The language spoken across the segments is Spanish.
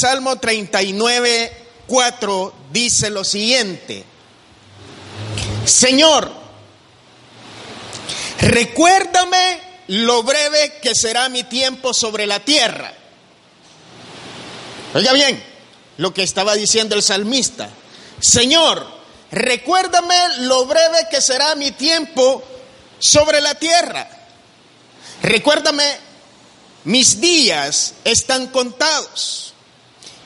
Salmo 39, 4 dice lo siguiente. Señor, recuérdame lo breve que será mi tiempo sobre la tierra. Oiga bien lo que estaba diciendo el salmista. Señor, recuérdame lo breve que será mi tiempo sobre la tierra. Recuérdame, mis días están contados.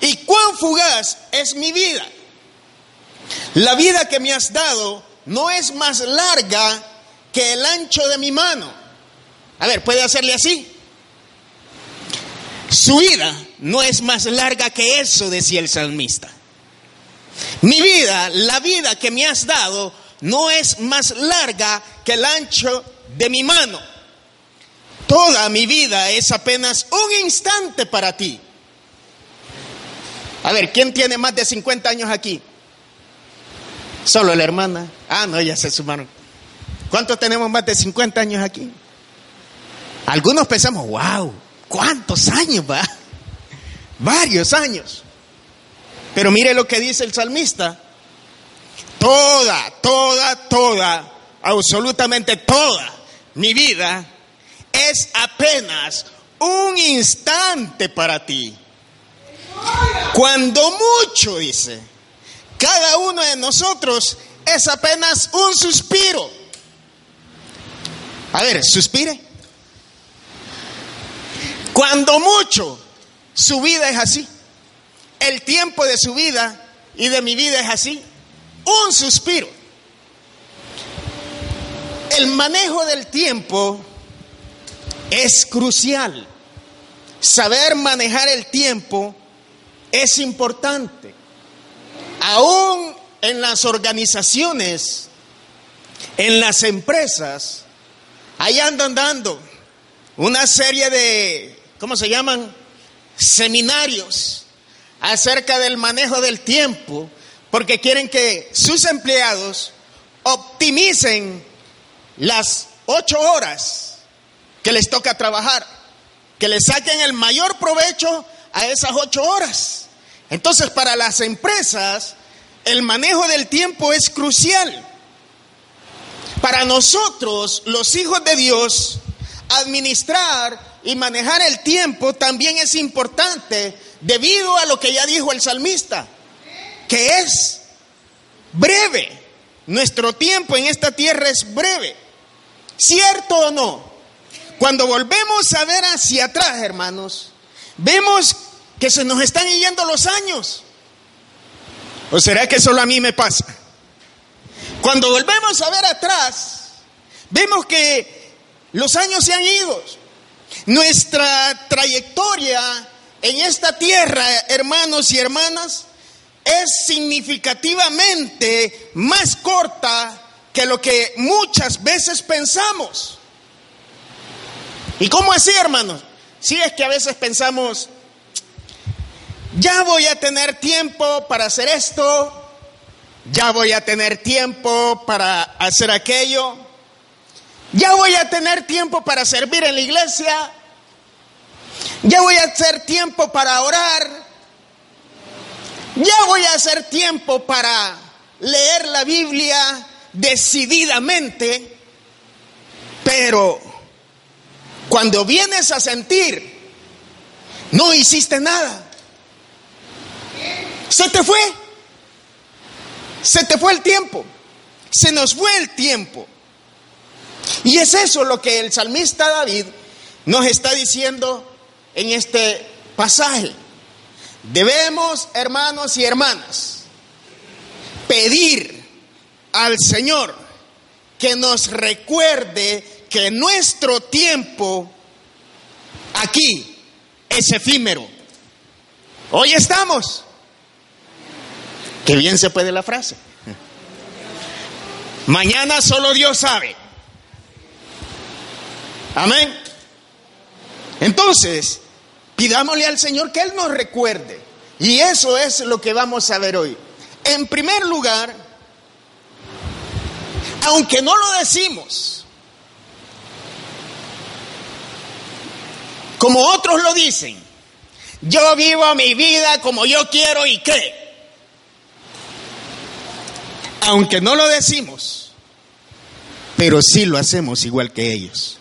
Y cuán fugaz es mi vida. La vida que me has dado no es más larga que el ancho de mi mano. A ver, ¿puede hacerle así? Su vida no es más larga que eso, decía el salmista. Mi vida, la vida que me has dado, no es más larga que el ancho de mi mano. Toda mi vida es apenas un instante para ti. A ver, ¿quién tiene más de 50 años aquí? Solo la hermana. Ah, no, ya se sumaron. ¿Cuántos tenemos más de 50 años aquí? Algunos pensamos, wow, ¿cuántos años va? Varios años. Pero mire lo que dice el salmista. Toda, toda, toda, absolutamente toda mi vida es apenas un instante para ti. Cuando mucho, dice, cada uno de nosotros es apenas un suspiro. A ver, suspire. Cuando mucho, su vida es así. El tiempo de su vida y de mi vida es así. Un suspiro. El manejo del tiempo es crucial. Saber manejar el tiempo es importante. Aún en las organizaciones, en las empresas, ahí andan dando una serie de, ¿cómo se llaman? Seminarios acerca del manejo del tiempo, porque quieren que sus empleados optimicen las ocho horas que les toca trabajar, que le saquen el mayor provecho a esas ocho horas. Entonces, para las empresas, el manejo del tiempo es crucial. Para nosotros, los hijos de Dios, administrar y manejar el tiempo también es importante debido a lo que ya dijo el salmista, que es breve. Nuestro tiempo en esta tierra es breve. ¿Cierto o no? Cuando volvemos a ver hacia atrás, hermanos, vemos que se nos están yendo los años. ¿O será que solo a mí me pasa? Cuando volvemos a ver atrás, vemos que los años se han ido. Nuestra trayectoria en esta tierra, hermanos y hermanas, es significativamente más corta que lo que muchas veces pensamos. ¿Y cómo así, hermanos? Si es que a veces pensamos, ya voy a tener tiempo para hacer esto, ya voy a tener tiempo para hacer aquello, ya voy a tener tiempo para servir en la iglesia, ya voy a hacer tiempo para orar, ya voy a hacer tiempo para leer la Biblia decididamente, pero cuando vienes a sentir, no hiciste nada. Se te fue. Se te fue el tiempo. Se nos fue el tiempo. Y es eso lo que el salmista David nos está diciendo en este pasaje. Debemos, hermanos y hermanas, pedir al Señor que nos recuerde que nuestro tiempo aquí es efímero. Hoy estamos. Qué bien se puede la frase. Mañana solo Dios sabe. Amén. Entonces, pidámosle al Señor que Él nos recuerde. Y eso es lo que vamos a ver hoy. En primer lugar, aunque no lo decimos, como otros lo dicen, Yo vivo mi vida como yo quiero y qué. Aunque no lo decimos, pero sí lo hacemos igual que ellos.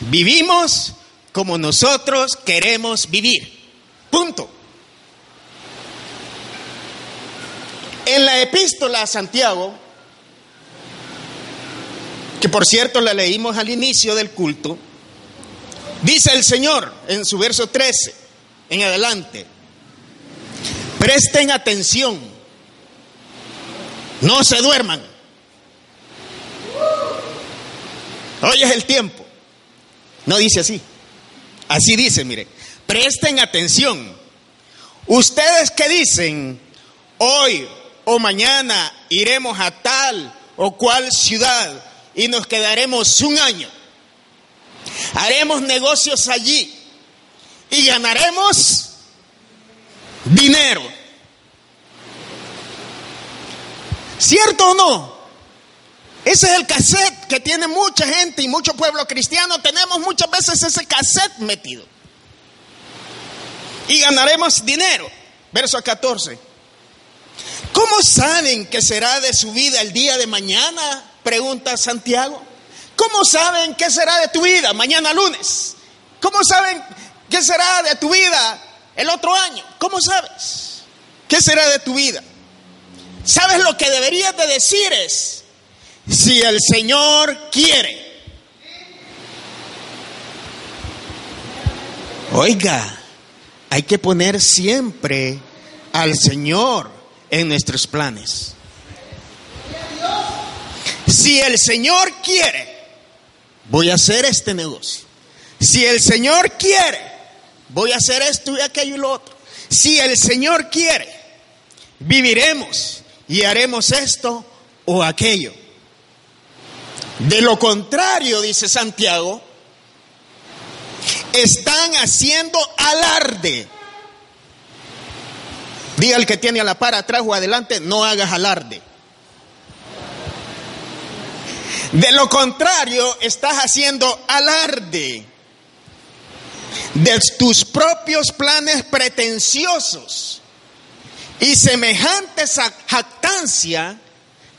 Vivimos como nosotros queremos vivir. Punto. En la epístola a Santiago, que por cierto la leímos al inicio del culto, dice el Señor en su verso 13 en adelante, presten atención, no se duerman. Hoy es el tiempo. No dice así. Así dice, mire, presten atención. Ustedes que dicen, hoy o mañana iremos a tal o cual ciudad y nos quedaremos un año. Haremos negocios allí y ganaremos dinero. ¿Cierto o no? Ese es el cassette que tiene mucha gente y mucho pueblo cristiano. Tenemos muchas veces ese cassette metido. Y ganaremos dinero. Verso 14. ¿Cómo saben que será de su vida el día de mañana? Pregunta Santiago. ¿Cómo saben qué será de tu vida mañana lunes? ¿Cómo saben qué será de tu vida el otro año? ¿Cómo sabes qué será de tu vida? ¿Sabes lo que deberías de decir es, si el Señor quiere? Oiga, hay que poner siempre al Señor en nuestros planes. Si el Señor quiere, voy a hacer este negocio. Si el Señor quiere, voy a hacer esto y aquello y lo otro. Si el Señor quiere, viviremos y haremos esto o aquello. De lo contrario, dice Santiago, están haciendo alarde. Diga el que tiene a la par atrás o adelante, no hagas alarde. De lo contrario, estás haciendo alarde de tus propios planes pretenciosos. Y semejante jactancia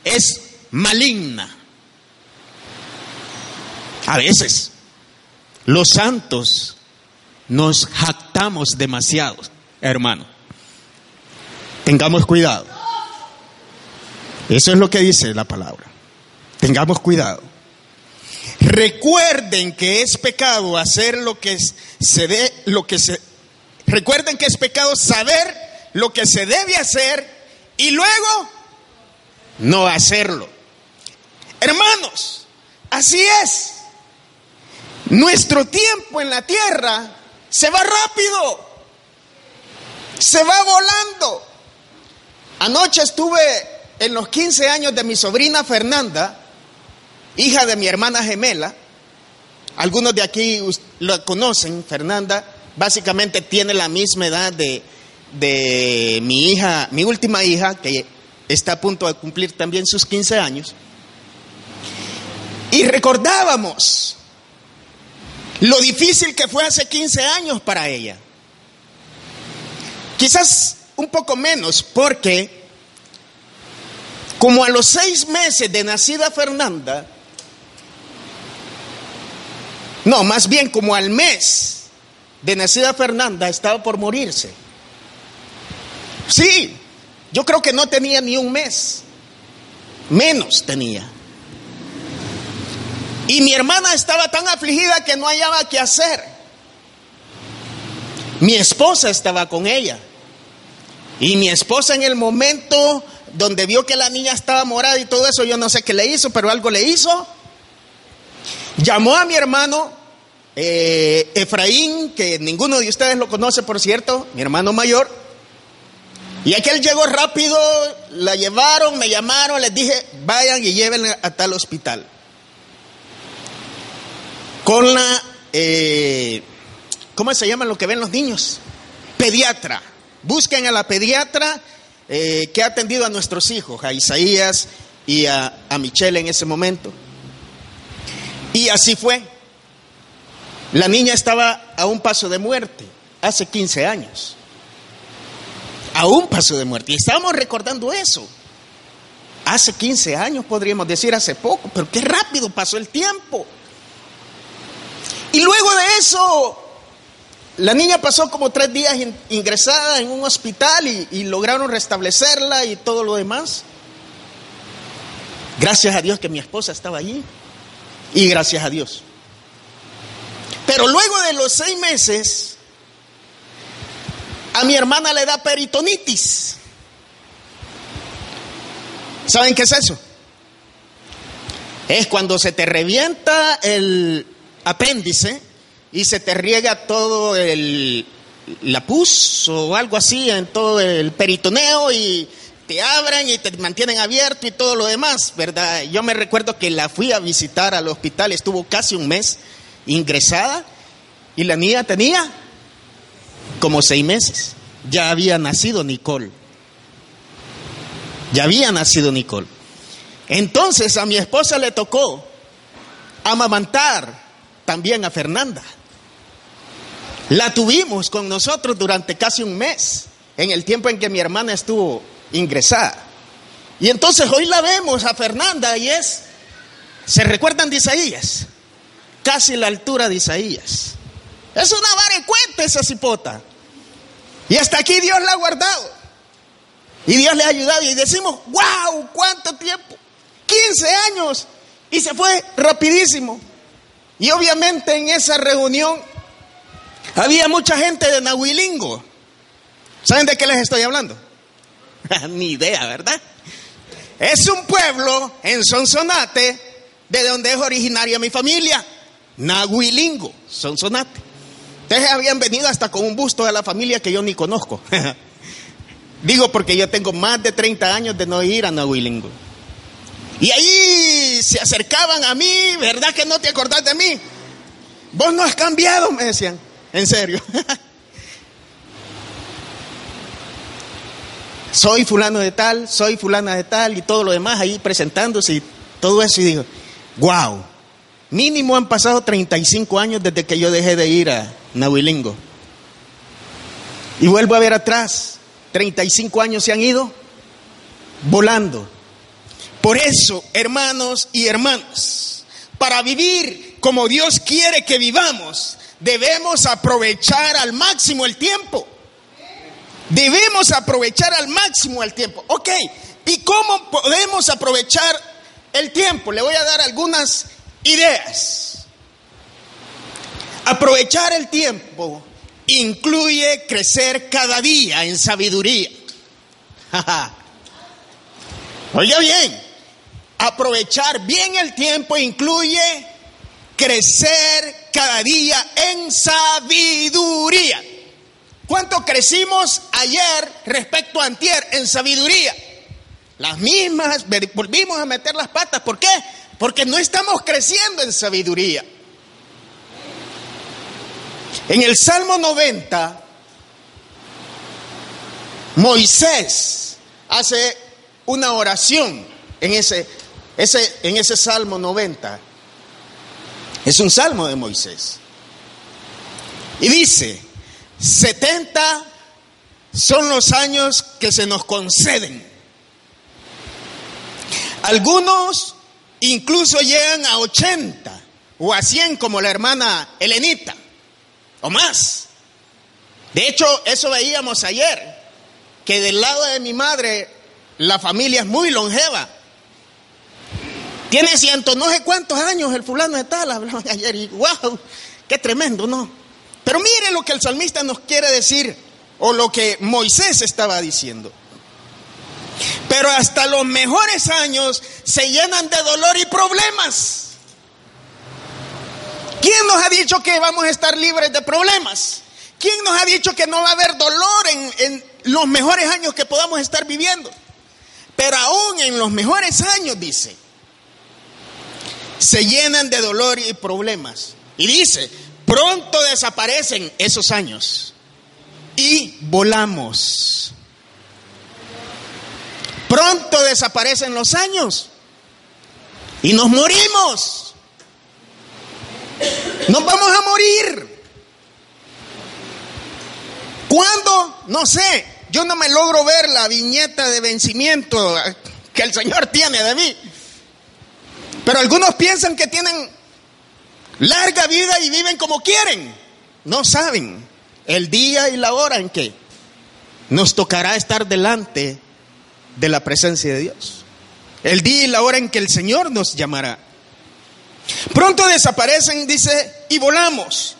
es maligna. A veces los santos nos jactamos demasiado, hermano. Tengamos cuidado. Eso es lo que dice la palabra. Tengamos cuidado. Recuerden que es pecado hacer lo que se dé, lo que se recuerden que es pecado saber lo que se debe hacer y luego no hacerlo. Hermanos, así es. Nuestro tiempo en la tierra se va rápido. Se va volando. Anoche estuve en los 15 años de mi sobrina Fernanda hija de mi hermana gemela. Algunos de aquí lo conocen, Fernanda, básicamente tiene la misma edad de, de mi hija, mi última hija, que está a punto de cumplir también sus 15 años. Y recordábamos lo difícil que fue hace 15 años para ella. Quizás un poco menos, porque como a los seis meses de nacida Fernanda, no, más bien como al mes de nacida Fernanda estaba por morirse. Sí, yo creo que no tenía ni un mes, menos tenía. Y mi hermana estaba tan afligida que no hallaba qué hacer. Mi esposa estaba con ella. Y mi esposa en el momento donde vio que la niña estaba morada y todo eso, yo no sé qué le hizo, pero algo le hizo. Llamó a mi hermano eh, Efraín, que ninguno de ustedes lo conoce, por cierto, mi hermano mayor. Y aquel llegó rápido, la llevaron, me llamaron, les dije, vayan y llévenla a tal hospital. Con la, eh, ¿cómo se llama lo que ven los niños? Pediatra. Busquen a la pediatra eh, que ha atendido a nuestros hijos, a Isaías y a, a Michelle en ese momento. Y así fue. La niña estaba a un paso de muerte. hace 15 años. Aún pasó de muerte. Y estábamos recordando eso. Hace 15 años, podríamos decir hace poco, pero qué rápido pasó el tiempo. Y luego de eso, la niña pasó como tres días ingresada en un hospital y, lograron restablecerla y todo lo demás. Gracias a Dios que mi esposa estaba allí. Y gracias a Dios. Pero luego de los seis meses, a mi hermana le da peritonitis. ¿Saben qué es eso? Es cuando se te revienta el apéndice y se te riega todo el la pus o algo así en todo el peritoneo y te abren y te mantienen abierto y todo lo demás, ¿verdad? Yo me recuerdo que la fui a visitar al hospital, estuvo casi un mes ingresada y la niña tenía como seis meses. Ya había nacido Nicole. Ya había nacido Nicole. Entonces a mi esposa le tocó amamantar también a Fernanda. La tuvimos con nosotros durante casi un mes, en el tiempo en que mi hermana estuvo ingresada. Y entonces hoy la vemos a Fernanda y es, ¿se recuerdan de Isaías? Casi la altura de Isaías. Es una varecuenta esa cipota. Y hasta aquí Dios la ha guardado. Y Dios le ha ayudado. Y decimos, wow, ¿cuánto tiempo? 15 años. Y se fue rapidísimo. Y obviamente en esa reunión había mucha gente de Nahuilingo. ¿Saben de qué les estoy hablando? Ni idea, ¿verdad? Es un pueblo en Sonsonate, de donde es originaria mi familia. Nahuilingo, Sonsonate. Ustedes habían venido hasta con un busto de la familia que yo ni conozco. Digo porque yo tengo más de 30 años de no ir a Nahuilingo. Y ahí se acercaban a mí, ¿verdad que no te acordás de mí? Vos no has cambiado, me decían. En serio. soy fulano de tal, soy fulana de tal y todo lo demás ahí presentándose y todo eso. Y digo, wow, mínimo han pasado 35 años desde que yo dejé de ir a Nahuilingo. Y vuelvo a ver atrás, 35 años se han ido volando. Por eso, hermanos y hermanas, para vivir como Dios quiere que vivamos, debemos aprovechar al máximo el tiempo. Debemos aprovechar al máximo el tiempo. Ok, ¿y cómo podemos aprovechar el tiempo? Le voy a dar algunas ideas. Aprovechar el tiempo incluye crecer cada día en sabiduría. Oiga bien, aprovechar bien el tiempo incluye crecer cada día en sabiduría. ¿Cuánto crecimos ayer respecto a antier en sabiduría? Las mismas, volvimos a meter las patas. ¿Por qué? Porque no estamos creciendo en sabiduría. En el Salmo 90, Moisés hace una oración en ese, ese, en ese Salmo 90. Es un salmo de Moisés. Y dice, 70 son los años que se nos conceden. Algunos incluso llegan a 80 o a 100 como la hermana Elenita o más. De hecho, eso veíamos ayer, que del lado de mi madre la familia es muy longeva. Tiene ciento no sé cuántos años el fulano de tal, hablaban ayer y wow, qué tremendo, ¿no? Pero mire lo que el salmista nos quiere decir, o lo que Moisés estaba diciendo. Pero hasta los mejores años se llenan de dolor y problemas. ¿Quién nos ha dicho que vamos a estar libres de problemas? ¿Quién nos ha dicho que no va a haber dolor en, en los mejores años que podamos estar viviendo? Pero aún en los mejores años, dice, se llenan de dolor y problemas. Y dice, pronto desaparecen esos años y volamos. Pronto desaparecen los años y nos morimos. Nos vamos a morir. no sé, yo no me logro ver la viñeta de vencimiento que el Señor tiene de mí. Pero algunos piensan que tienen larga vida y viven como quieren. No saben el día y la hora en que nos tocará estar delante de la presencia de Dios. El día y la hora en que el Señor nos llamará. Pronto desaparecen, dice, y volamos.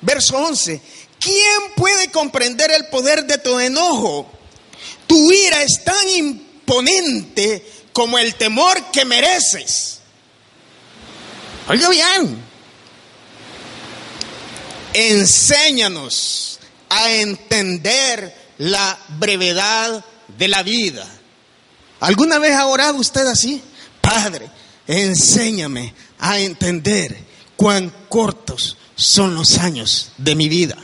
Verso 11. ¿Quién puede comprender el poder de tu enojo? Tu ira es tan imponente como el temor que mereces. Oiga bien, enséñanos a entender la brevedad de la vida. ¿Alguna vez ha orado usted así? Padre, enséñame a entender cuán cortos son los años de mi vida.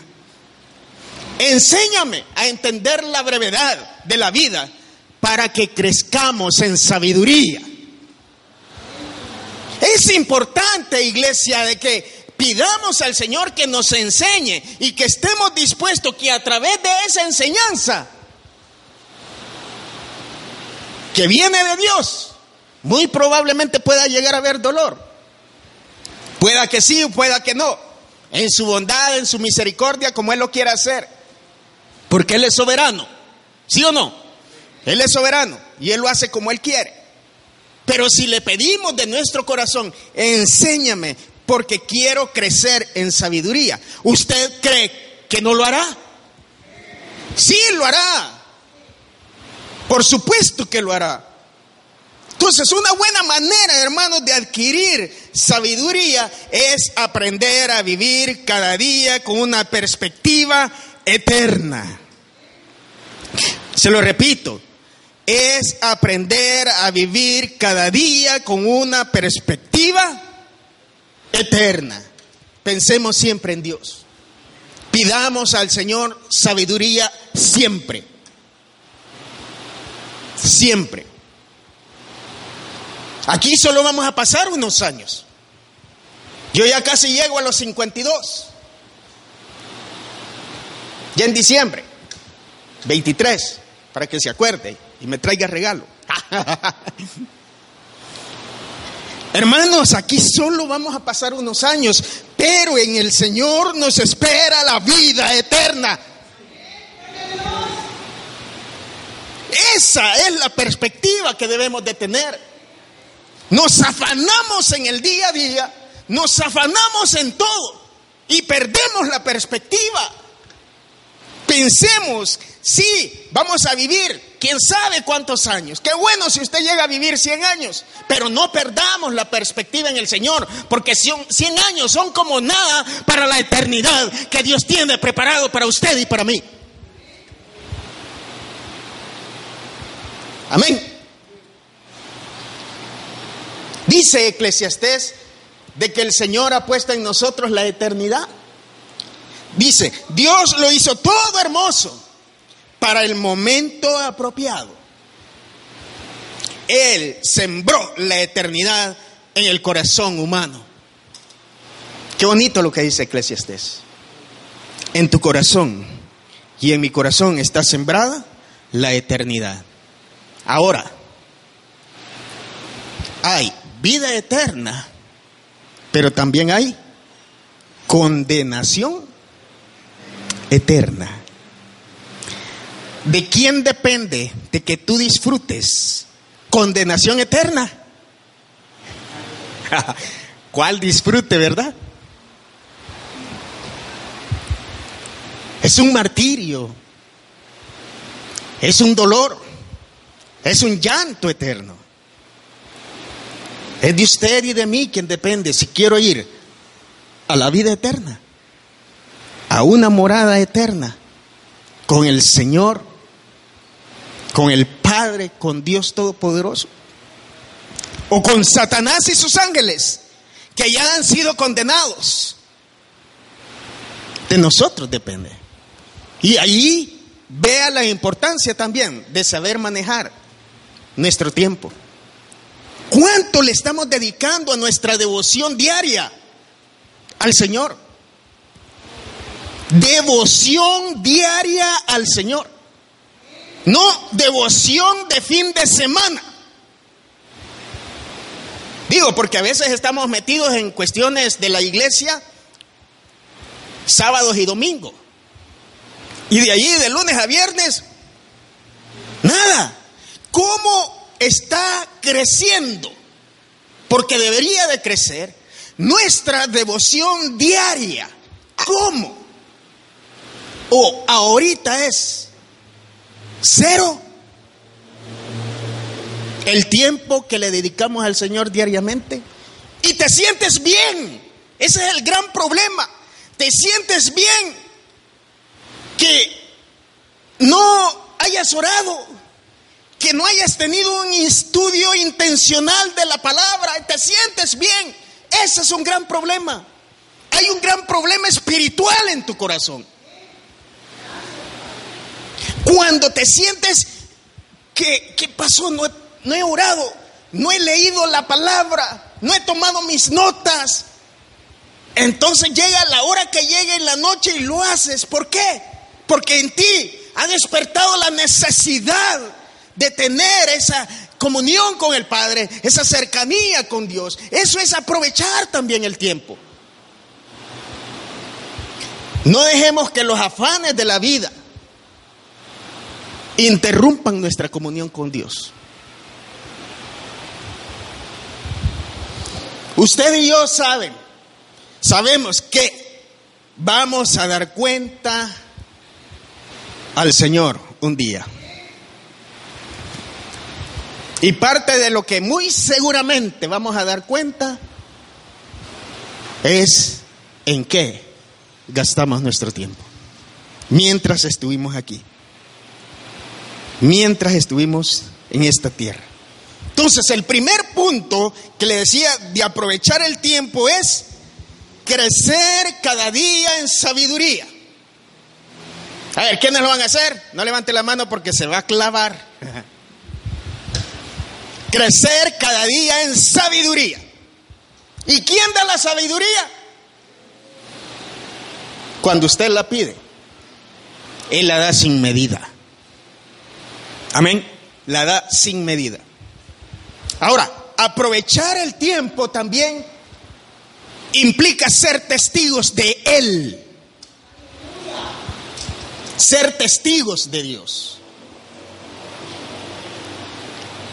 Enséñame a entender la brevedad de la vida para que crezcamos en sabiduría. Es importante, iglesia, de que pidamos al Señor que nos enseñe y que estemos dispuestos que a través de esa enseñanza que viene de Dios, muy probablemente pueda llegar a haber dolor. Pueda que sí, pueda que no. En su bondad, en su misericordia, como Él lo quiera hacer. Porque Él es soberano. ¿Sí o no? Él es soberano y Él lo hace como Él quiere. Pero si le pedimos de nuestro corazón, enséñame porque quiero crecer en sabiduría, ¿usted cree que no lo hará? Sí, lo hará. Por supuesto que lo hará. Entonces, una buena manera, hermanos, de adquirir sabiduría es aprender a vivir cada día con una perspectiva eterna. Se lo repito, es aprender a vivir cada día con una perspectiva eterna. Pensemos siempre en Dios. Pidamos al Señor sabiduría siempre. Siempre. Aquí solo vamos a pasar unos años. Yo ya casi llego a los 52. Ya en diciembre, 23, para que se acuerde y me traiga regalo. Hermanos, aquí solo vamos a pasar unos años, pero en el Señor nos espera la vida eterna. Esa es la perspectiva que debemos de tener. Nos afanamos en el día a día, nos afanamos en todo y perdemos la perspectiva. Pensemos, sí, vamos a vivir, quién sabe cuántos años. Qué bueno si usted llega a vivir 100 años, pero no perdamos la perspectiva en el Señor, porque 100 años son como nada para la eternidad que Dios tiene preparado para usted y para mí. Amén. Dice Eclesiastés de que el Señor ha puesto en nosotros la eternidad. Dice, Dios lo hizo todo hermoso para el momento apropiado. Él sembró la eternidad en el corazón humano. Qué bonito lo que dice Eclesiastés. En tu corazón y en mi corazón está sembrada la eternidad. Ahora, hay vida eterna, pero también hay condenación eterna. ¿De quién depende de que tú disfrutes condenación eterna? ¿Cuál disfrute, verdad? Es un martirio, es un dolor, es un llanto eterno. Es de usted y de mí quien depende si quiero ir a la vida eterna, a una morada eterna, con el Señor, con el Padre, con Dios Todopoderoso, o con Satanás y sus ángeles, que ya han sido condenados. De nosotros depende. Y ahí vea la importancia también de saber manejar nuestro tiempo. ¿Cuánto le estamos dedicando a nuestra devoción diaria al Señor? Devoción diaria al Señor. No devoción de fin de semana. Digo, porque a veces estamos metidos en cuestiones de la iglesia sábados y domingos. Y de allí, de lunes a viernes, nada. ¿Cómo está creciendo? Porque debería de crecer nuestra devoción diaria. ¿Cómo? O ahorita es cero. El tiempo que le dedicamos al Señor diariamente. Y te sientes bien. Ese es el gran problema. Te sientes bien que no hayas orado, que no hayas tenido un estudio intencional de la palabra, te sientes bien. Ese es un gran problema. Hay un gran problema espiritual en tu corazón. Cuando te sientes que, ¿qué pasó? No, no he orado, no he leído la palabra, no he tomado mis notas. Entonces llega la hora que llega en la noche y lo haces. ¿Por qué? Porque en ti ha despertado la necesidad de tener esa comunión con el Padre, esa cercanía con Dios. Eso es aprovechar también el tiempo. No dejemos que los afanes de la vida interrumpan nuestra comunión con Dios. Usted y yo saben, sabemos que vamos a dar cuenta al Señor un día. Y parte de lo que muy seguramente vamos a dar cuenta es en qué gastamos nuestro tiempo. Mientras estuvimos aquí. Mientras estuvimos en esta tierra. Entonces, el primer punto que le decía de aprovechar el tiempo es crecer cada día en sabiduría. A ver, ¿quiénes lo van a hacer? No levante la mano porque se va a clavar. Crecer cada día en sabiduría. ¿Y quién da la sabiduría? Cuando usted la pide, Él la da sin medida. Amén. La da sin medida. Ahora, aprovechar el tiempo también implica ser testigos de Él ser testigos de Dios.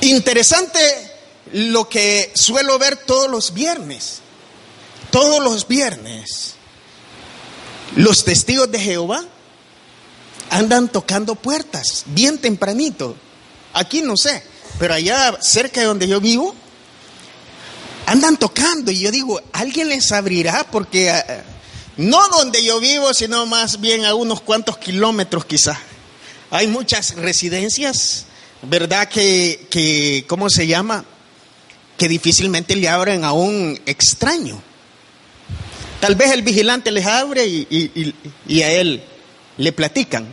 Interesante lo que suelo ver todos los viernes. Todos los viernes. Los testigos de Jehová andan tocando puertas bien tempranito. Aquí no sé, pero allá cerca de donde yo vivo, andan tocando y yo digo, ¿alguien les abrirá? Porque eh, no donde yo vivo, sino más bien a unos cuantos kilómetros quizá. Hay muchas residencias, ¿verdad? Que, que ¿cómo se llama? Que difícilmente le abren a un extraño. Tal vez el vigilante les abre y, a él le platican,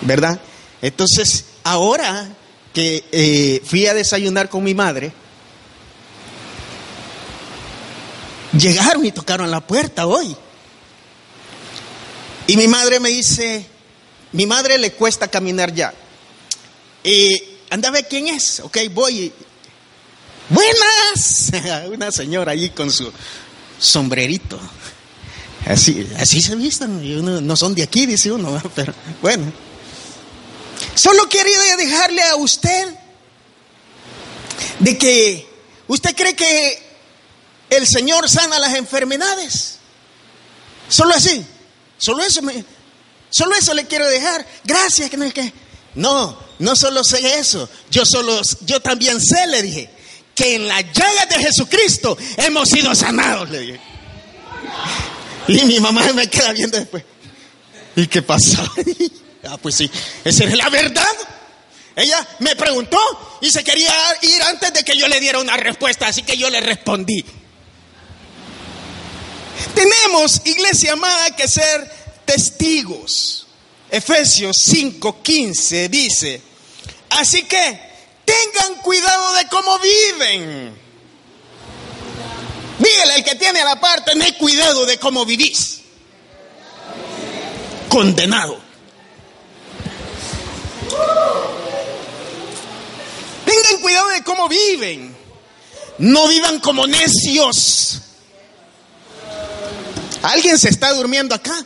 ¿verdad? Entonces, ahora que eh, fui a desayunar con mi madre, Llegaron y tocaron la puerta hoy. Y mi madre me dice, mi madre le cuesta caminar ya. Y anda a ver quién es. Ok, voy. Buenas. Una señora allí con su sombrerito. Así, así se visten. no son de aquí, dice uno, pero bueno. Solo quería dejarle a usted de que usted cree que el Señor sana las enfermedades. Solo así. Solo eso solo eso le quiero dejar. Gracias que no es que no, no solo sé eso. Yo solo yo también sé, le dije, que en la llaga de Jesucristo hemos sido sanados, le dije. Y mi mamá me queda viendo después. ¿Y qué pasó? ah, pues sí, esa es la verdad. Ella me preguntó y se quería ir antes de que yo le diera una respuesta, así que yo le respondí. Tenemos, iglesia amada, que ser testigos. Efesios 5:15 dice, así que tengan cuidado de cómo viven. Dígale al que tiene a la par, tened cuidado de cómo vivís. Condenado. Tengan cuidado de cómo viven. No vivan como necios. ¿Alguien se está durmiendo acá?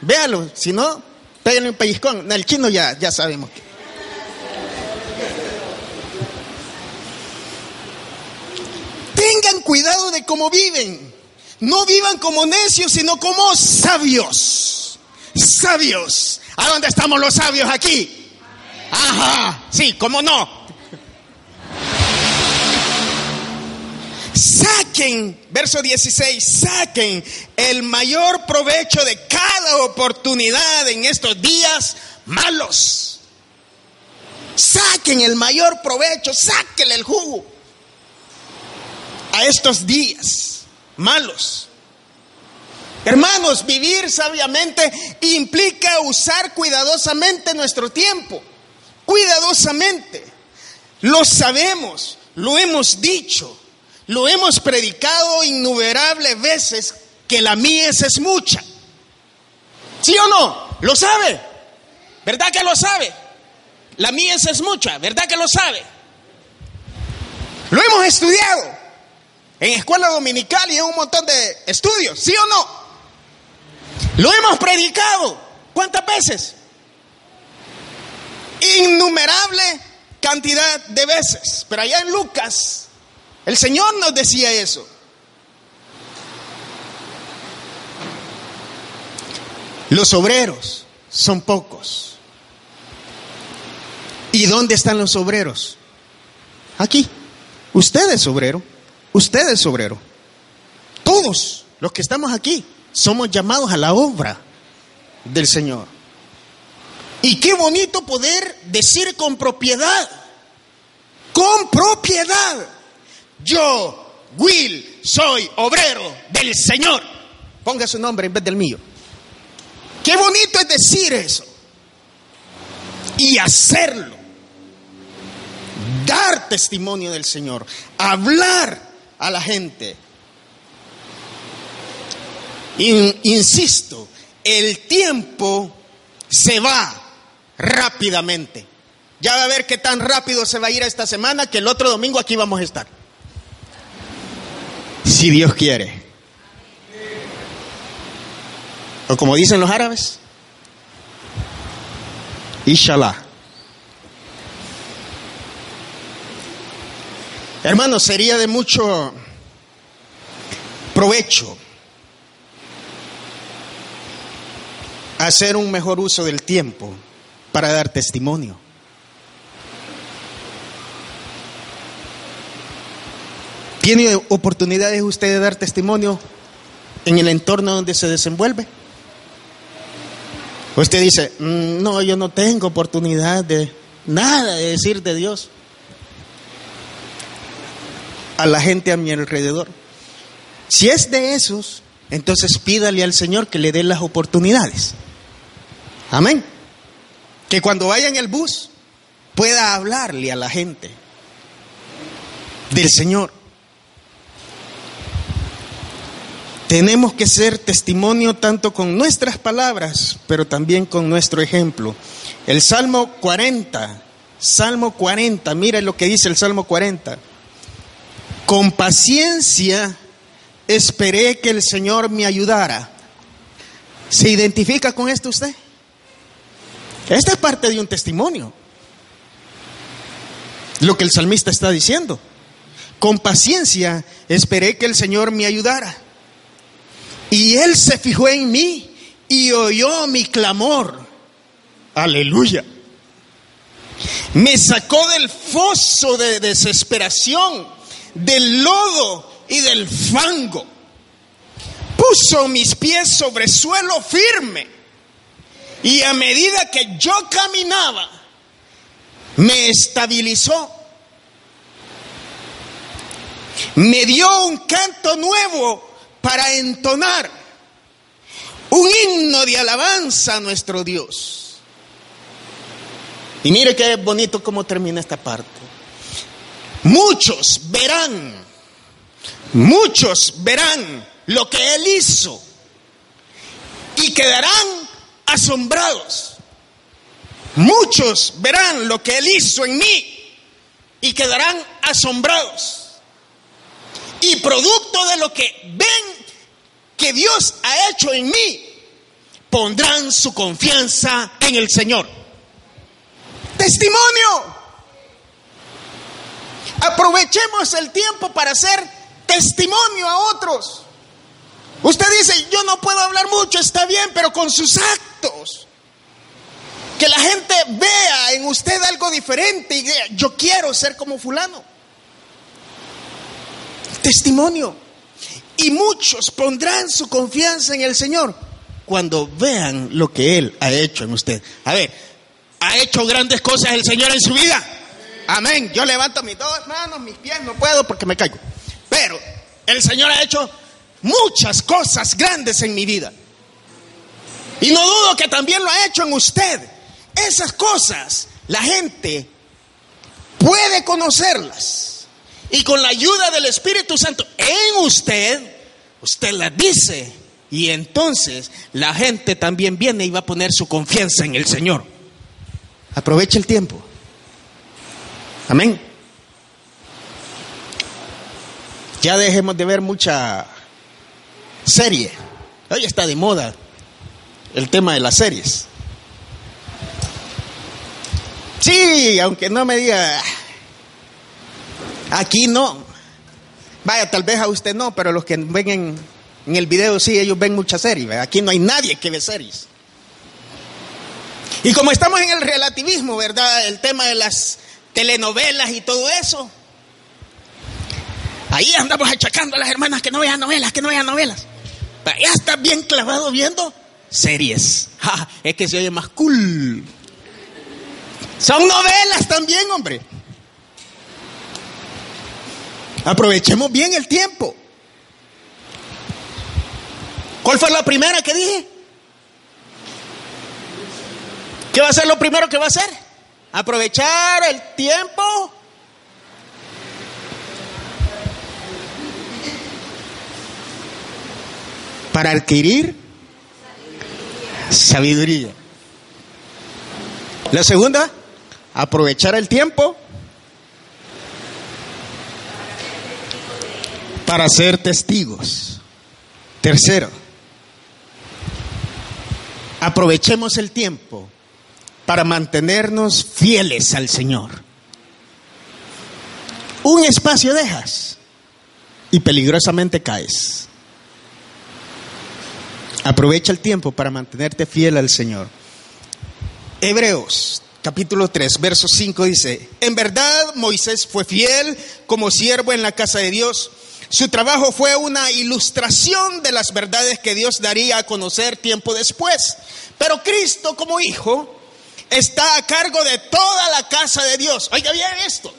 Véalo, si no, pégale un pellizcón. El chino ya, ya sabemos. Tengan cuidado de cómo viven. No vivan como necios, sino como sabios. Sabios. ¿A dónde estamos los sabios aquí? Ajá, sí, cómo no. Saquen, verso 16, saquen el mayor provecho de cada oportunidad en estos días malos. Saquen el mayor provecho, saquen el jugo a estos días malos. Hermanos, vivir sabiamente implica usar cuidadosamente nuestro tiempo. Cuidadosamente. Lo sabemos, lo hemos dicho, lo hemos predicado innumerables veces que la mies es mucha. ¿Sí o no? ¿Lo sabe? ¿Verdad que lo sabe? La mies es mucha, ¿verdad que lo sabe? Lo hemos estudiado en escuela dominical y en un montón de estudios, ¿sí o no? Lo hemos predicado. ¿Cuántas veces? Innumerable cantidad de veces. Pero allá en Lucas, el Señor nos decía eso. Los obreros son pocos. ¿Y dónde están los obreros? Aquí. Usted es obrero. Usted es obrero. Todos los que estamos aquí somos llamados a la obra del Señor. Y qué bonito poder decir con propiedad, con propiedad, yo, Will, soy obrero del Señor. Ponga su nombre en vez del mío. Qué bonito es decir eso. Y hacerlo. Dar testimonio del Señor. Hablar a la gente. insisto, el tiempo se va rápidamente. Ya va a ver qué tan rápido se va a ir esta semana que el otro domingo aquí vamos a estar. Si Dios quiere. O como dicen los árabes, Inshallah. Hermanos, sería de mucho provecho hacer un mejor uso del tiempo para dar testimonio. ¿Tiene oportunidades usted de dar testimonio en el entorno donde se desenvuelve? Usted dice, mm, no, yo no tengo oportunidad de nada de decir de Dios a la gente a mi alrededor. Si es de esos, entonces pídale al Señor que le dé las oportunidades. Amén. Que cuando vaya en el bus pueda hablarle a la gente del Señor. Tenemos que ser testimonio tanto con nuestras palabras, pero también con nuestro ejemplo. El Salmo 40, Salmo 40, mire lo que dice el Salmo 40. Con paciencia esperé que el Señor me ayudara. ¿Se identifica con esto usted? Esta es parte de un testimonio. Lo que el salmista está diciendo. Con paciencia esperé que el Señor me ayudara. Y Él se fijó en mí y oyó mi clamor. Aleluya. Me sacó del foso de desesperación del lodo y del fango. Puso mis pies sobre suelo firme y a medida que yo caminaba, me estabilizó. Me dio un canto nuevo para entonar, un himno de alabanza a nuestro Dios. Y mire qué bonito cómo termina esta parte. Muchos verán, muchos verán lo que Él hizo y quedarán asombrados. Muchos verán lo que Él hizo en mí y quedarán asombrados. Y producto de lo que ven que Dios ha hecho en mí, pondrán su confianza en el Señor. Testimonio. Aprovechemos el tiempo para hacer testimonio a otros. Usted dice, yo no puedo hablar mucho, está bien, pero con sus actos. Que la gente vea en usted algo diferente y diga, yo quiero ser como fulano. Testimonio. Y muchos pondrán su confianza en el Señor cuando vean lo que Él ha hecho en usted. A ver, ¿ha hecho grandes cosas el Señor en su vida? Amén. Yo levanto mis dos manos, mis pies, no puedo porque me caigo. Pero el Señor ha hecho muchas cosas grandes en mi vida. Y no dudo que también lo ha hecho en usted. Esas cosas la gente puede conocerlas. Y con la ayuda del Espíritu Santo en usted, usted las dice. Y entonces la gente también viene y va a poner su confianza en el Señor. Aproveche el tiempo. Amén. Ya dejemos de ver mucha serie. Hoy está de moda el tema de las series. Sí, aunque no me diga, aquí no. Vaya, tal vez a usted no, pero los que ven en, el video sí, ellos ven muchas series. Aquí no hay nadie que ve series. Y como estamos en el relativismo, ¿verdad? El tema de las telenovelas y todo eso. Ahí andamos achacando a las hermanas que no vean novelas, que no vean novelas. Ya está bien clavado viendo series. es que se oye más cool. Son novelas también, hombre. Aprovechemos bien el tiempo. ¿Cuál fue la primera que dije? ¿Qué va a ser lo primero que va a hacer? Aprovechar el tiempo. Para adquirir sabiduría. La segunda, aprovechar el tiempo para ser testigos. Tercero, aprovechemos el tiempo para mantenernos fieles al Señor. Un espacio dejas y peligrosamente caes. Aprovecha el tiempo para mantenerte fiel al Señor. Hebreos capítulo 3, verso 5 dice, en verdad Moisés fue fiel como siervo en la casa de Dios. Su trabajo fue una ilustración de las verdades que Dios daría a conocer tiempo después. Pero Cristo como hijo está a cargo de toda la casa de Dios. Oiga bien esto.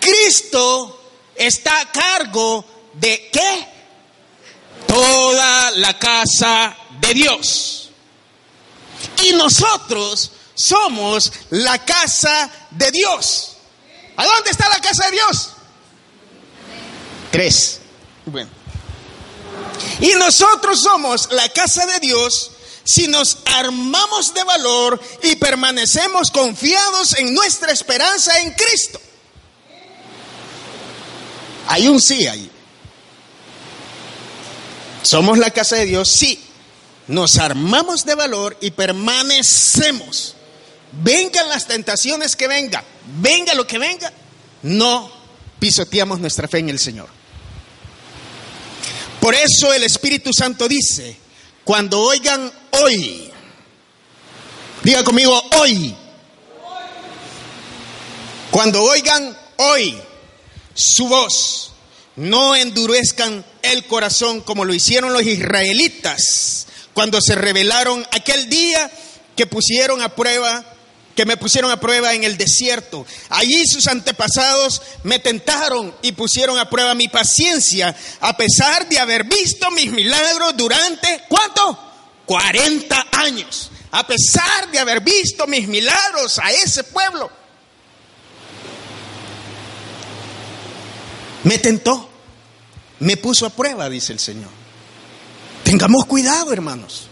Cristo está a cargo de qué? Toda la casa de Dios. Y nosotros somos la casa de Dios. ¿A dónde está la casa de Dios? Tres. Bueno. Y nosotros somos la casa de Dios si nos armamos de valor y permanecemos confiados en nuestra esperanza en Cristo. Hay un sí ahí. Somos la casa de Dios, sí. Nos armamos de valor y permanecemos. Vengan las tentaciones que vengan, venga lo que venga, no pisoteamos nuestra fe en el Señor. Por eso el Espíritu Santo dice, cuando oigan hoy, diga conmigo hoy, cuando oigan hoy su voz, no endurezcan el corazón como lo hicieron los israelitas cuando se rebelaron aquel día que pusieron a prueba que me pusieron a prueba en el desierto. Allí sus antepasados me tentaron y pusieron a prueba mi paciencia, a pesar de haber visto mis milagros durante, ¿cuánto? 40 años. A pesar de haber visto mis milagros a ese pueblo. Me tentó, me puso a prueba, dice el Señor. Tengamos cuidado, hermanos.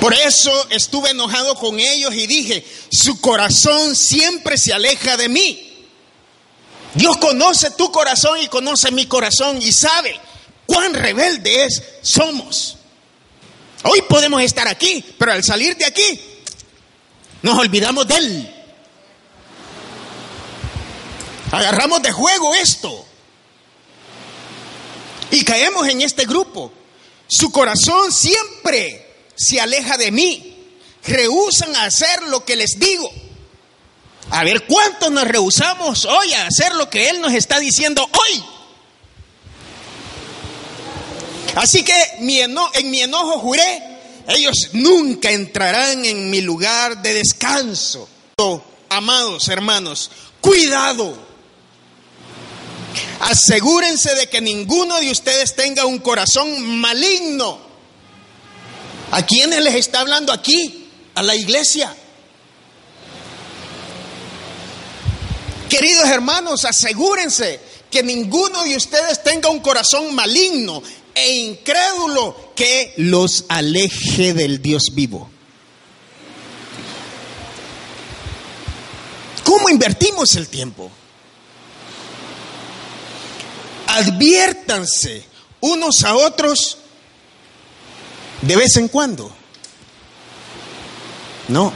Por eso estuve enojado con ellos y dije, su corazón siempre se aleja de mí. Dios conoce tu corazón y conoce mi corazón y sabe cuán rebeldes somos. Hoy podemos estar aquí, pero al salir de aquí nos olvidamos de Él. Agarramos de juego esto y caemos en este grupo. Su corazón siempre se aleja de mí. Rehusan a hacer lo que les digo. A ver cuántos nos rehusamos hoy a hacer lo que Él nos está diciendo hoy. Así que en mi enojo juré, ellos nunca entrarán en mi lugar de descanso. Amados hermanos, cuidado. Asegúrense de que ninguno de ustedes tenga un corazón maligno ¿A quiénes les está hablando aquí? A la iglesia. Queridos hermanos, asegúrense que ninguno de ustedes tenga un corazón maligno e incrédulo que los aleje del Dios vivo. ¿Cómo invertimos el tiempo? Adviértanse unos a otros de vez en cuando. No.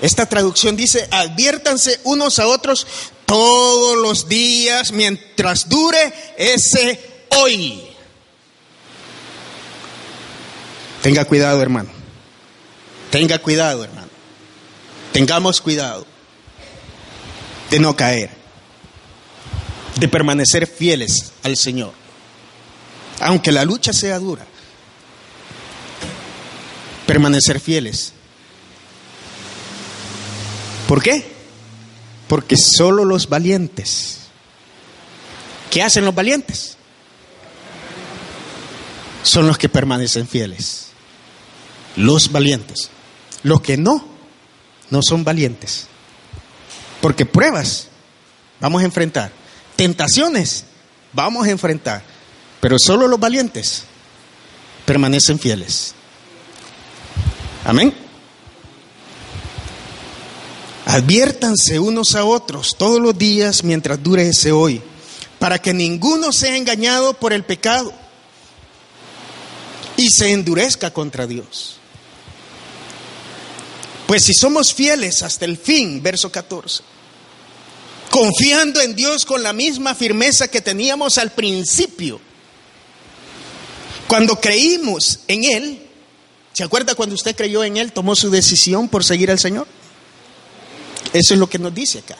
Esta traducción dice, adviértanse unos a otros todos los días mientras dure ese hoy. Tenga cuidado, hermano. Tenga cuidado, hermano. Tengamos cuidado de no caer, de permanecer fieles al Señor, aunque la lucha sea dura permanecer fieles. ¿Por qué? Porque solo los valientes. ¿Qué hacen los valientes? Son los que permanecen fieles. Los valientes. Los que no, no son valientes. Porque pruebas vamos a enfrentar. Tentaciones vamos a enfrentar. Pero solo los valientes permanecen fieles. Amén. Adviértanse unos a otros todos los días mientras dure ese hoy, para que ninguno sea engañado por el pecado y se endurezca contra Dios. Pues si somos fieles hasta el fin, verso 14, confiando en Dios con la misma firmeza que teníamos al principio, cuando creímos en Él, ¿Se acuerda cuando usted creyó en Él, tomó su decisión por seguir al Señor? Eso es lo que nos dice acá.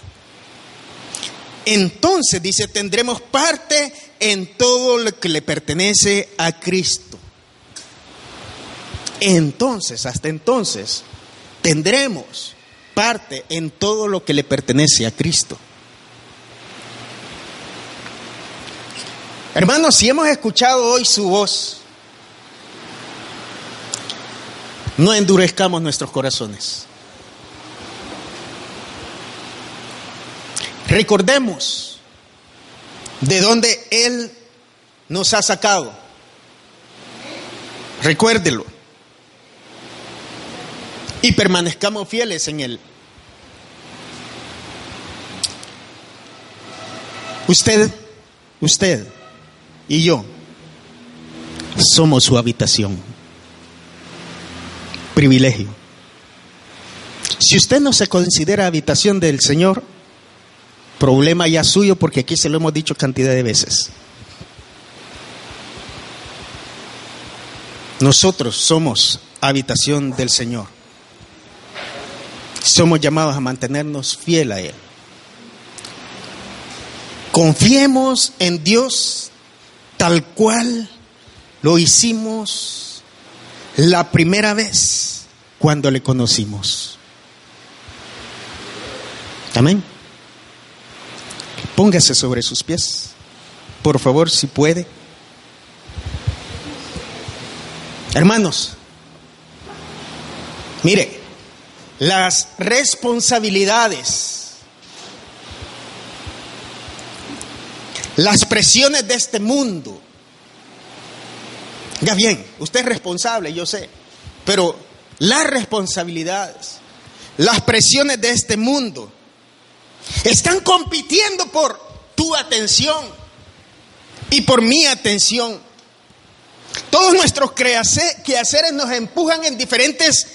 Entonces, dice, tendremos parte en todo lo que le pertenece a Cristo. Entonces, hasta entonces, tendremos parte en todo lo que le pertenece a Cristo. Hermanos, si hemos escuchado hoy su voz, no endurezcamos nuestros corazones. Recordemos de dónde Él nos ha sacado. Recuérdelo. Y permanezcamos fieles en Él. Usted, usted y yo somos su habitación privilegio. Si usted no se considera habitación del Señor, problema ya suyo porque aquí se lo hemos dicho cantidad de veces. Nosotros somos habitación del Señor. Somos llamados a mantenernos fiel a Él. Confiemos en Dios tal cual lo hicimos la primera vez cuando le conocimos. Amén. Póngase sobre sus pies, por favor, si puede. Hermanos, mire, las responsabilidades, las presiones de este mundo, ya bien, usted es responsable, yo sé, pero las responsabilidades, las presiones de este mundo, están compitiendo por tu atención y por mi atención. Todos nuestros quehaceres nos empujan en diferentes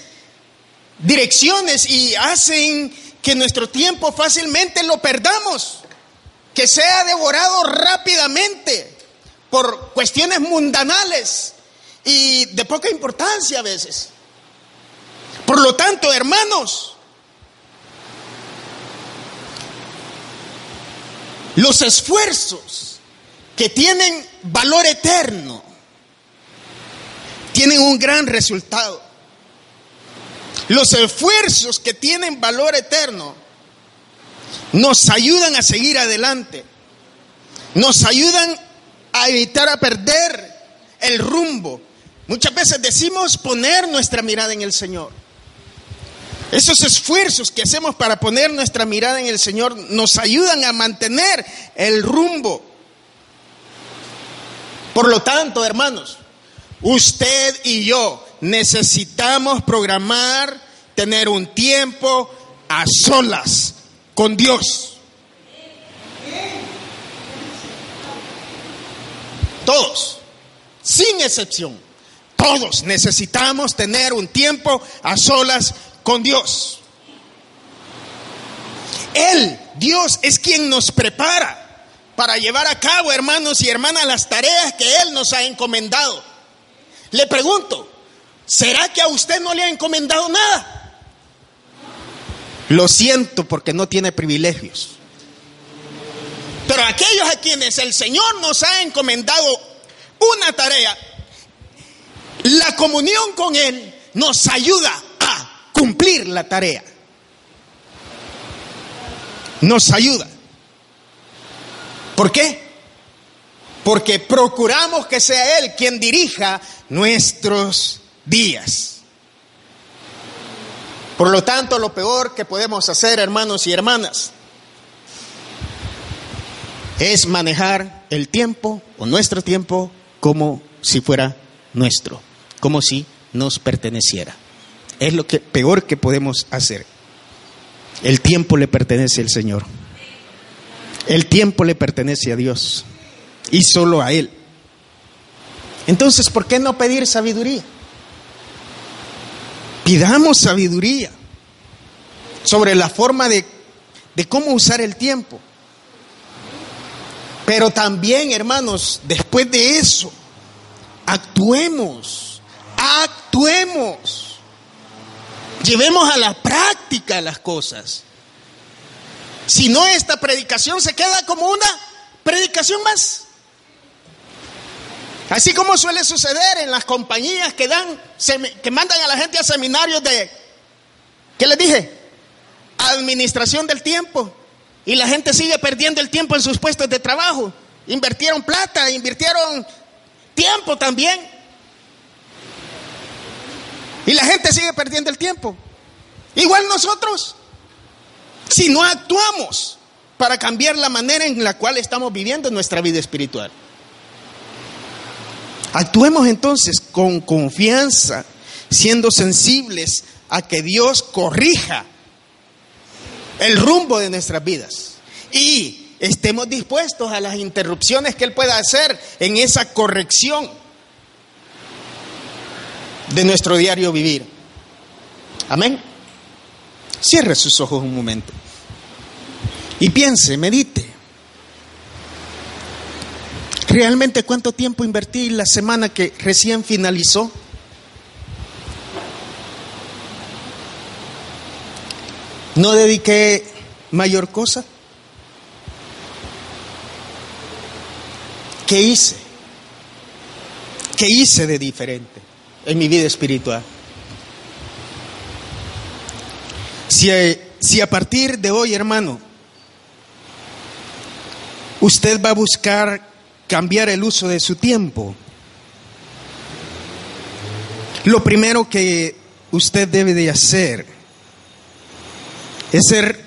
direcciones y hacen que nuestro tiempo fácilmente lo perdamos, que sea devorado rápidamente por cuestiones mundanales y de poca importancia a veces. Por lo tanto, hermanos, los esfuerzos que tienen valor eterno tienen un gran resultado. Los esfuerzos que tienen valor eterno nos ayudan a seguir adelante, nos ayudan a evitar a perder el rumbo. Muchas veces decimos poner nuestra mirada en el Señor. Esos esfuerzos que hacemos para poner nuestra mirada en el Señor nos ayudan a mantener el rumbo. Por lo tanto, hermanos, usted y yo necesitamos programar, tener un tiempo a solas con Dios. Todos, sin excepción, todos necesitamos tener un tiempo a solas con Dios. Él, Dios, es quien nos prepara para llevar a cabo, hermanos y hermanas, las tareas que Él nos ha encomendado. Le pregunto, ¿será que a usted no le ha encomendado nada? Lo siento porque no tiene privilegios. Pero aquellos a quienes el Señor nos ha encomendado una tarea, la comunión con Él nos ayuda a cumplir la tarea. Nos ayuda. ¿Por qué? Porque procuramos que sea Él quien dirija nuestros días. Por lo tanto, lo peor que podemos hacer, hermanos y hermanas, es manejar el tiempo o nuestro tiempo como si fuera nuestro, como si nos perteneciera. Es lo que peor que podemos hacer. El tiempo le pertenece al Señor. El tiempo le pertenece a Dios y solo a Él. Entonces, ¿por qué no pedir sabiduría? Pidamos sabiduría sobre la forma de, de cómo usar el tiempo. Pero también, hermanos, después de eso, actuemos, actuemos. Llevemos a la práctica las cosas. Si no, esta predicación se queda como una predicación más. Así como suele suceder en las compañías que dan, que mandan a la gente a seminarios de, ¿qué les dije? Administración del tiempo. Y la gente sigue perdiendo el tiempo en sus puestos de trabajo. Invirtieron plata, invirtieron tiempo también. Y la gente sigue perdiendo el tiempo. Igual nosotros. Si no actuamos para cambiar la manera en la cual estamos viviendo nuestra vida espiritual. Actuemos entonces con confianza, siendo sensibles a que Dios corrija el rumbo de nuestras vidas. Y estemos dispuestos a las interrupciones que Él pueda hacer en esa corrección de nuestro diario vivir. Amén. Cierre sus ojos un momento. Y piense, medite. ¿Realmente cuánto tiempo invertí la semana que recién finalizó? ¿No dediqué mayor cosa? ¿Qué hice? ¿Qué hice de diferente en mi vida espiritual? Si, si a partir de hoy, hermano, usted va a buscar cambiar el uso de su tiempo, lo primero que usted debe de hacer es ser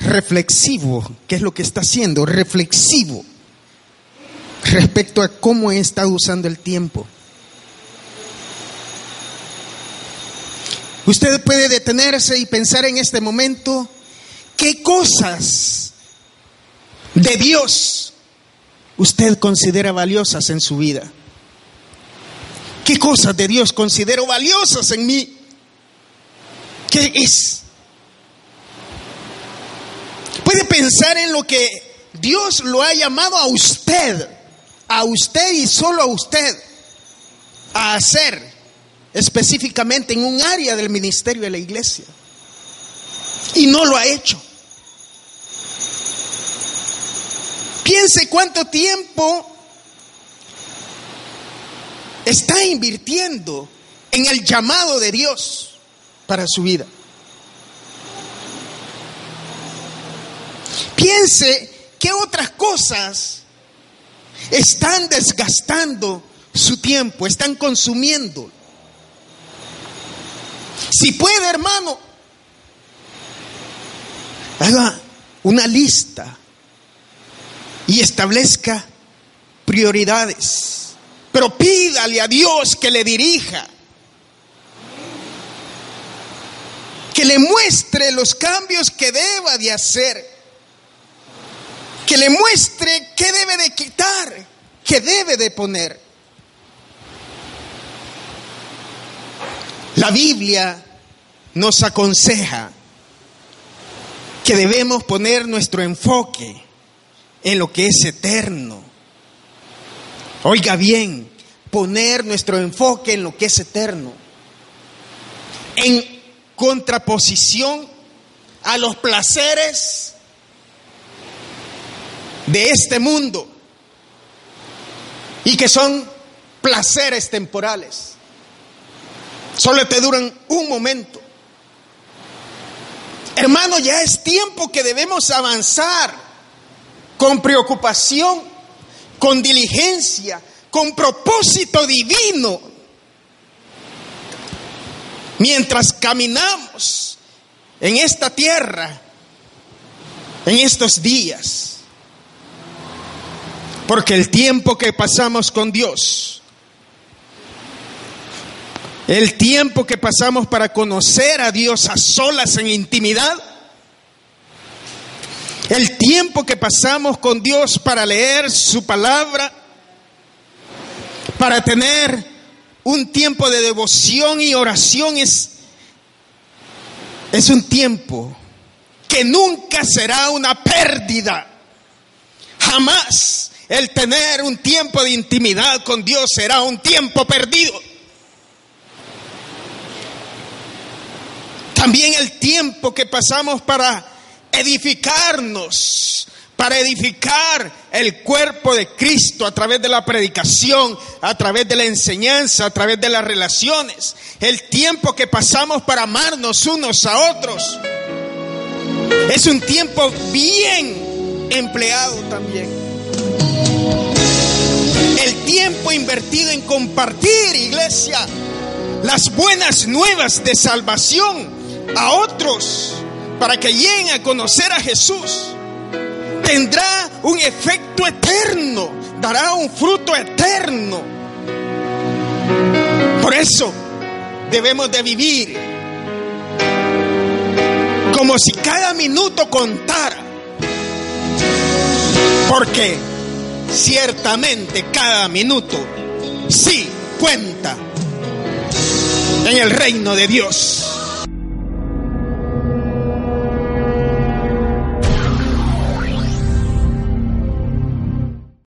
reflexivo, ¿qué es lo que está haciendo? Reflexivo respecto a cómo está usando el tiempo. Usted puede detenerse y pensar en este momento qué cosas de Dios usted considera valiosas en su vida. ¿Qué cosas de Dios considero valiosas en mí? ¿Qué es? Puede pensar en lo que Dios lo ha llamado a usted, a usted y solo a usted, a hacer específicamente en un área del ministerio de la iglesia. Y no lo ha hecho. Piense cuánto tiempo está invirtiendo en el llamado de Dios para su vida. Piense qué otras cosas están desgastando su tiempo, están consumiendo. Si puede, hermano, haga una lista y establezca prioridades. Pero pídale a Dios que le dirija. Que le muestre los cambios que deba de hacer. Que le muestre qué debe de quitar, qué debe de poner. La Biblia nos aconseja que debemos poner nuestro enfoque en lo que es eterno. Oiga bien, poner nuestro enfoque en lo que es eterno. En contraposición a los placeres de este mundo y que son placeres temporales. Solo te duran un momento. Hermano, ya es tiempo que debemos avanzar con preocupación, con diligencia, con propósito divino. Mientras caminamos en esta tierra, en estos días. Porque el tiempo que pasamos con Dios el tiempo que pasamos para conocer a Dios a solas en intimidad. El tiempo que pasamos con Dios para leer su palabra. Para tener un tiempo de devoción y oración es, es un tiempo que nunca será una pérdida. Jamás el tener un tiempo de intimidad con Dios será un tiempo perdido. También el tiempo que pasamos para edificarnos, para edificar el cuerpo de Cristo a través de la predicación, a través de la enseñanza, a través de las relaciones. El tiempo que pasamos para amarnos unos a otros. Es un tiempo bien empleado también. Tiempo invertido en compartir, iglesia, las buenas nuevas de salvación a otros para que lleguen a conocer a Jesús, tendrá un efecto eterno, dará un fruto eterno. Por eso debemos de vivir como si cada minuto contara. Porque ciertamente cada minuto sí cuenta en el reino de Dios.